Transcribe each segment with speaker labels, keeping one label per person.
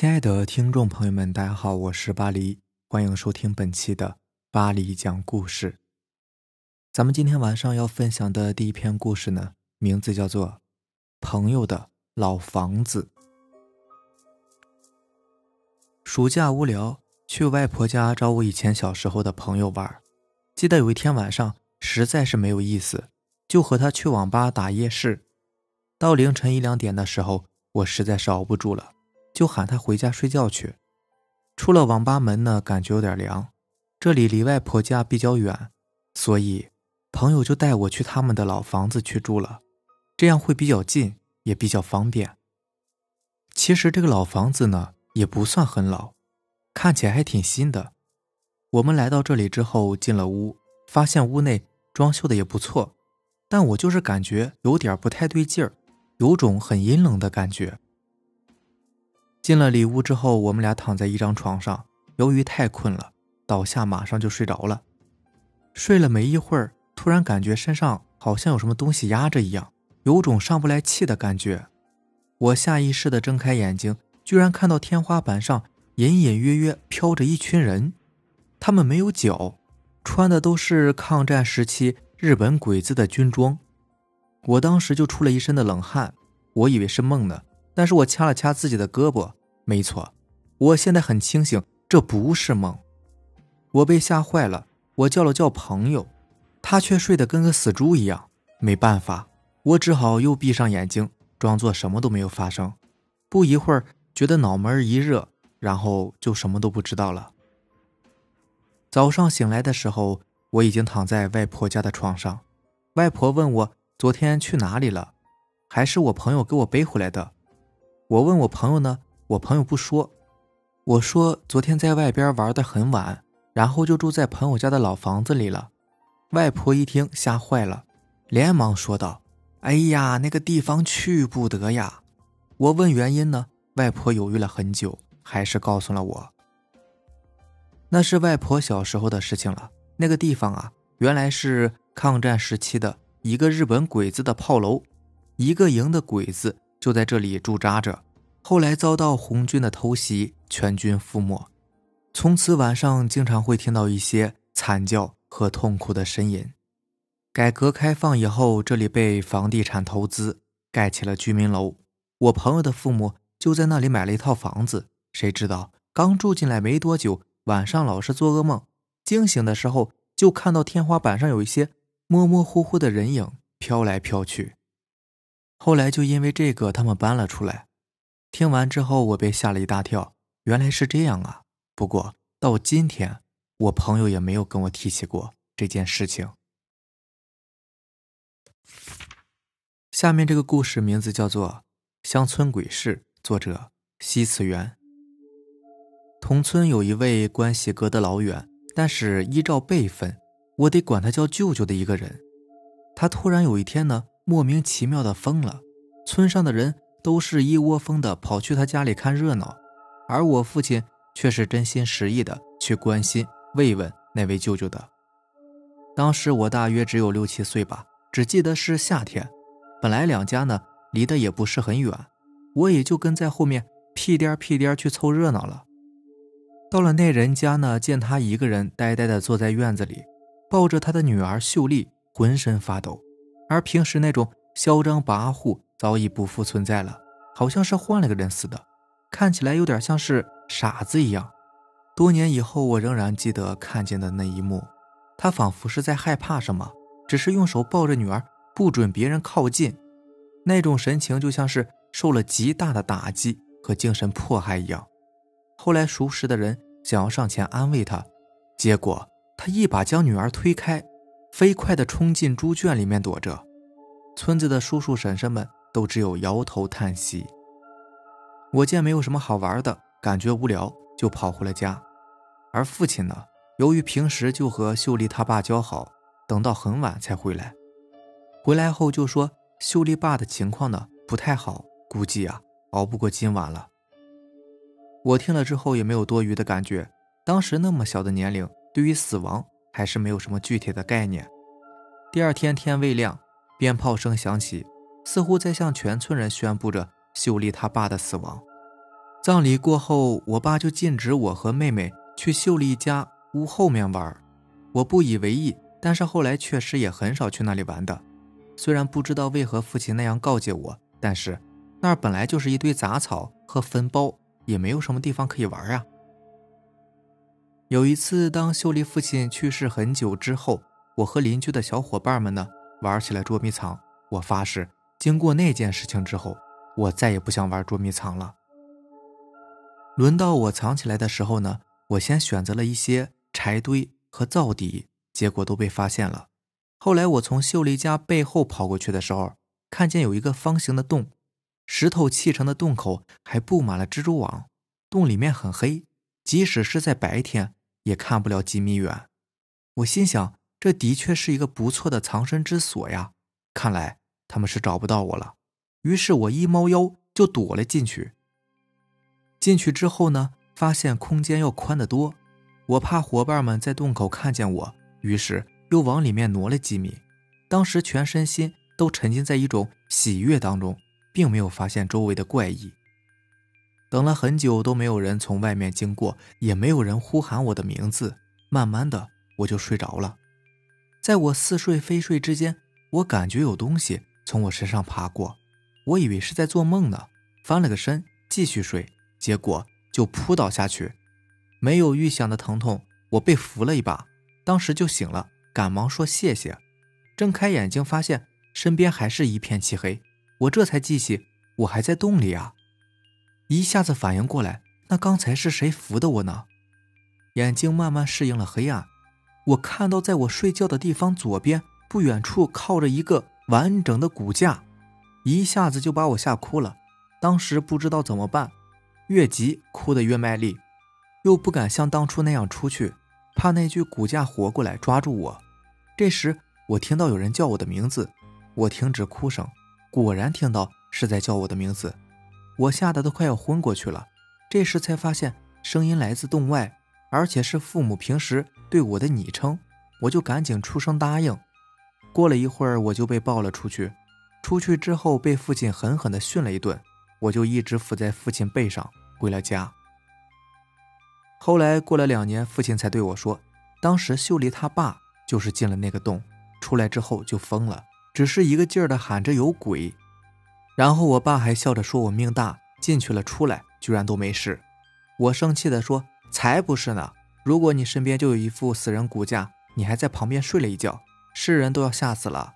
Speaker 1: 亲爱的听众朋友们，大家好，我是巴黎，欢迎收听本期的巴黎讲故事。咱们今天晚上要分享的第一篇故事呢，名字叫做《朋友的老房子》。暑假无聊，去外婆家找我以前小时候的朋友玩。记得有一天晚上，实在是没有意思，就和他去网吧打夜市。到凌晨一两点的时候，我实在是熬不住了。就喊他回家睡觉去。出了网吧门呢，感觉有点凉。这里离外婆家比较远，所以朋友就带我去他们的老房子去住了，这样会比较近，也比较方便。其实这个老房子呢，也不算很老，看起来还挺新的。我们来到这里之后，进了屋，发现屋内装修的也不错，但我就是感觉有点不太对劲儿，有种很阴冷的感觉。进了里屋之后，我们俩躺在一张床上，由于太困了，倒下马上就睡着了。睡了没一会儿，突然感觉身上好像有什么东西压着一样，有种上不来气的感觉。我下意识地睁开眼睛，居然看到天花板上隐隐约约飘着一群人，他们没有脚，穿的都是抗战时期日本鬼子的军装。我当时就出了一身的冷汗，我以为是梦呢。但是我掐了掐自己的胳膊，没错，我现在很清醒，这不是梦。我被吓坏了，我叫了叫朋友，他却睡得跟个死猪一样。没办法，我只好又闭上眼睛，装作什么都没有发生。不一会儿，觉得脑门一热，然后就什么都不知道了。早上醒来的时候，我已经躺在外婆家的床上。外婆问我昨天去哪里了，还是我朋友给我背回来的。我问我朋友呢，我朋友不说。我说昨天在外边玩的很晚，然后就住在朋友家的老房子里了。外婆一听吓坏了，连忙说道：“哎呀，那个地方去不得呀！”我问原因呢，外婆犹豫了很久，还是告诉了我。那是外婆小时候的事情了。那个地方啊，原来是抗战时期的一个日本鬼子的炮楼，一个营的鬼子。就在这里驻扎着，后来遭到红军的偷袭，全军覆没。从此晚上经常会听到一些惨叫和痛苦的呻吟。改革开放以后，这里被房地产投资盖起了居民楼。我朋友的父母就在那里买了一套房子。谁知道刚住进来没多久，晚上老是做噩梦，惊醒的时候就看到天花板上有一些模模糊糊的人影飘来飘去。后来就因为这个，他们搬了出来。听完之后，我被吓了一大跳，原来是这样啊！不过到今天，我朋友也没有跟我提起过这件事情。下面这个故事名字叫做《乡村鬼事》，作者西次元。同村有一位关系隔得老远，但是依照辈分，我得管他叫舅舅的一个人。他突然有一天呢。莫名其妙的疯了，村上的人都是一窝蜂的跑去他家里看热闹，而我父亲却是真心实意的去关心慰问那位舅舅的。当时我大约只有六七岁吧，只记得是夏天，本来两家呢离得也不是很远，我也就跟在后面屁颠屁颠去凑热闹了。到了那人家呢，见他一个人呆呆的坐在院子里，抱着他的女儿秀丽，浑身发抖。而平时那种嚣张跋扈早已不复存在了，好像是换了个人似的，看起来有点像是傻子一样。多年以后，我仍然记得看见的那一幕，他仿佛是在害怕什么，只是用手抱着女儿，不准别人靠近。那种神情就像是受了极大的打击和精神迫害一样。后来熟识的人想要上前安慰他，结果他一把将女儿推开。飞快地冲进猪圈里面躲着，村子的叔叔婶婶们都只有摇头叹息。我见没有什么好玩的，感觉无聊，就跑回了家。而父亲呢，由于平时就和秀丽他爸交好，等到很晚才回来。回来后就说秀丽爸的情况呢不太好，估计啊熬不过今晚了。我听了之后也没有多余的感觉，当时那么小的年龄，对于死亡。还是没有什么具体的概念。第二天天未亮，鞭炮声响起，似乎在向全村人宣布着秀丽他爸的死亡。葬礼过后，我爸就禁止我和妹妹去秀丽家屋后面玩。我不以为意，但是后来确实也很少去那里玩的。虽然不知道为何父亲那样告诫我，但是那儿本来就是一堆杂草和坟包，也没有什么地方可以玩啊。有一次，当秀丽父亲去世很久之后，我和邻居的小伙伴们呢玩起了捉迷藏。我发誓，经过那件事情之后，我再也不想玩捉迷藏了。轮到我藏起来的时候呢，我先选择了一些柴堆和灶底，结果都被发现了。后来我从秀丽家背后跑过去的时候，看见有一个方形的洞，石头砌成的洞口还布满了蜘蛛网，洞里面很黑，即使是在白天也看不了几米远。我心想，这的确是一个不错的藏身之所呀，看来他们是找不到我了。于是我一猫腰就躲了进去。进去之后呢，发现空间要宽得多。我怕伙伴们在洞口看见我，于是又往里面挪了几米。当时全身心都沉浸在一种喜悦当中，并没有发现周围的怪异。等了很久都没有人从外面经过，也没有人呼喊我的名字。慢慢的，我就睡着了。在我似睡非睡之间，我感觉有东西从我身上爬过，我以为是在做梦呢，翻了个身继续睡。结果就扑倒下去，没有预想的疼痛，我被扶了一把，当时就醒了，赶忙说谢谢。睁开眼睛发现身边还是一片漆黑，我这才记起我还在洞里啊，一下子反应过来，那刚才是谁扶的我呢？眼睛慢慢适应了黑暗，我看到在我睡觉的地方左边不远处靠着一个完整的骨架，一下子就把我吓哭了，当时不知道怎么办。越急哭得越卖力，又不敢像当初那样出去，怕那具骨架活过来抓住我。这时我听到有人叫我的名字，我停止哭声，果然听到是在叫我的名字，我吓得都快要昏过去了。这时才发现声音来自洞外，而且是父母平时对我的昵称，我就赶紧出声答应。过了一会儿，我就被抱了出去，出去之后被父亲狠狠地训了一顿，我就一直伏在父亲背上。回了家。后来过了两年，父亲才对我说：“当时秀丽他爸就是进了那个洞，出来之后就疯了，只是一个劲儿的喊着有鬼。”然后我爸还笑着说：“我命大，进去了出来居然都没事。”我生气的说：“才不是呢！如果你身边就有一副死人骨架，你还在旁边睡了一觉，世人都要吓死了。”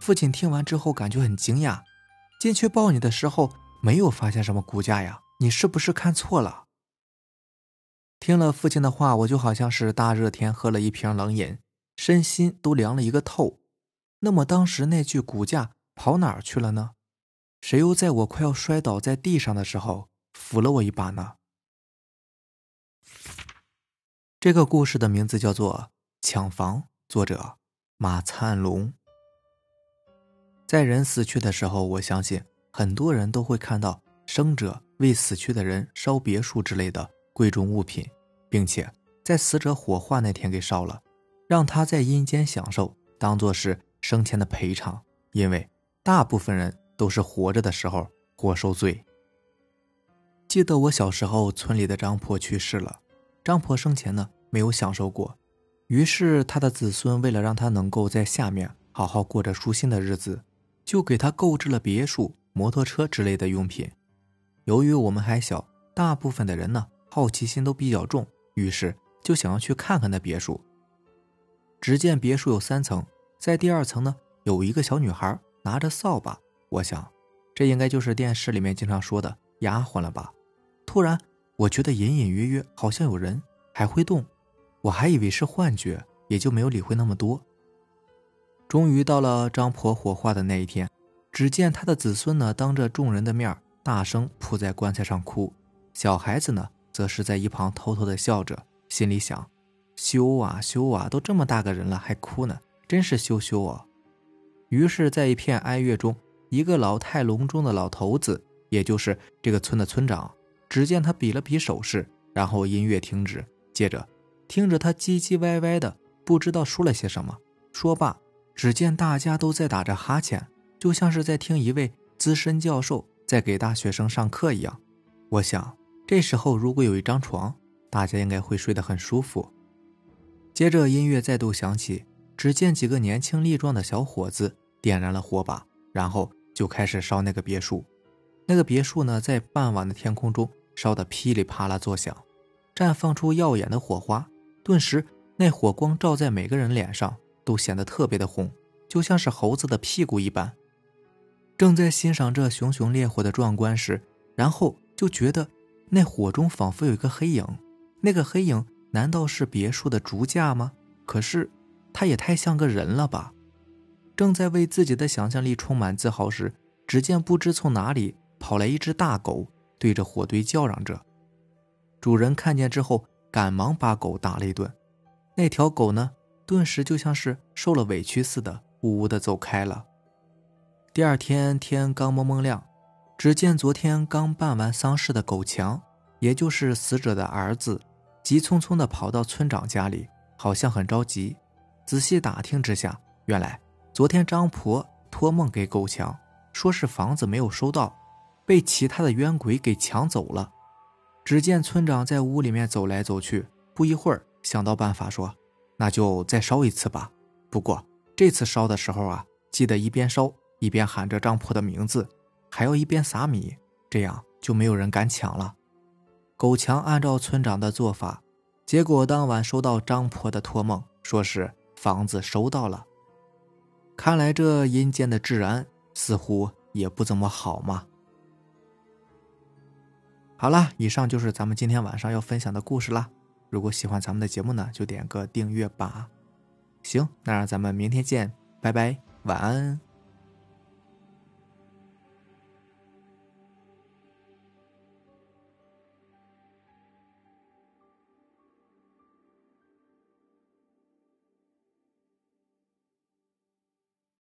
Speaker 1: 父亲听完之后感觉很惊讶，进去抱你的时候没有发现什么骨架呀。你是不是看错了？听了父亲的话，我就好像是大热天喝了一瓶冷饮，身心都凉了一个透。那么当时那具骨架跑哪儿去了呢？谁又在我快要摔倒在地上的时候扶了我一把呢？这个故事的名字叫做《抢房》，作者马灿龙。在人死去的时候，我相信很多人都会看到生者。为死去的人烧别墅之类的贵重物品，并且在死者火化那天给烧了，让他在阴间享受，当做是生前的赔偿。因为大部分人都是活着的时候活受罪。记得我小时候，村里的张婆去世了，张婆生前呢没有享受过，于是他的子孙为了让他能够在下面好好过着舒心的日子，就给他购置了别墅、摩托车之类的用品。由于我们还小，大部分的人呢好奇心都比较重，于是就想要去看看那别墅。只见别墅有三层，在第二层呢有一个小女孩拿着扫把，我想这应该就是电视里面经常说的丫鬟了吧。突然，我觉得隐隐约约好像有人还会动，我还以为是幻觉，也就没有理会那么多。终于到了张婆火化的那一天，只见她的子孙呢当着众人的面大声扑在棺材上哭，小孩子呢，则是在一旁偷偷的笑着，心里想：羞啊羞啊，都这么大个人了还哭呢，真是羞羞啊！于是，在一片哀乐中，一个老态龙钟的老头子，也就是这个村的村长，只见他比了比手势，然后音乐停止，接着听着他唧唧歪歪的，不知道说了些什么。说罢，只见大家都在打着哈欠，就像是在听一位资深教授。在给大学生上课一样，我想，这时候如果有一张床，大家应该会睡得很舒服。接着音乐再度响起，只见几个年轻力壮的小伙子点燃了火把，然后就开始烧那个别墅。那个别墅呢，在傍晚的天空中烧得噼里啪啦作响，绽放出耀眼的火花。顿时，那火光照在每个人脸上，都显得特别的红，就像是猴子的屁股一般。正在欣赏这熊熊烈火的壮观时，然后就觉得那火中仿佛有一个黑影。那个黑影难道是别墅的竹架吗？可是，他也太像个人了吧！正在为自己的想象力充满自豪时，只见不知从哪里跑来一只大狗，对着火堆叫嚷着。主人看见之后，赶忙把狗打了一顿。那条狗呢，顿时就像是受了委屈似的，呜呜的走开了。第二天天刚蒙蒙亮，只见昨天刚办完丧事的狗强，也就是死者的儿子，急匆匆地跑到村长家里，好像很着急。仔细打听之下，原来昨天张婆托梦给狗强，说是房子没有收到，被其他的冤鬼给抢走了。只见村长在屋里面走来走去，不一会儿想到办法，说：“那就再烧一次吧。不过这次烧的时候啊，记得一边烧。”一边喊着张婆的名字，还要一边撒米，这样就没有人敢抢了。狗强按照村长的做法，结果当晚收到张婆的托梦，说是房子收到了。看来这阴间的治安似乎也不怎么好嘛。好了，以上就是咱们今天晚上要分享的故事啦。如果喜欢咱们的节目呢，就点个订阅吧。行，那让咱们明天见，拜拜，晚安。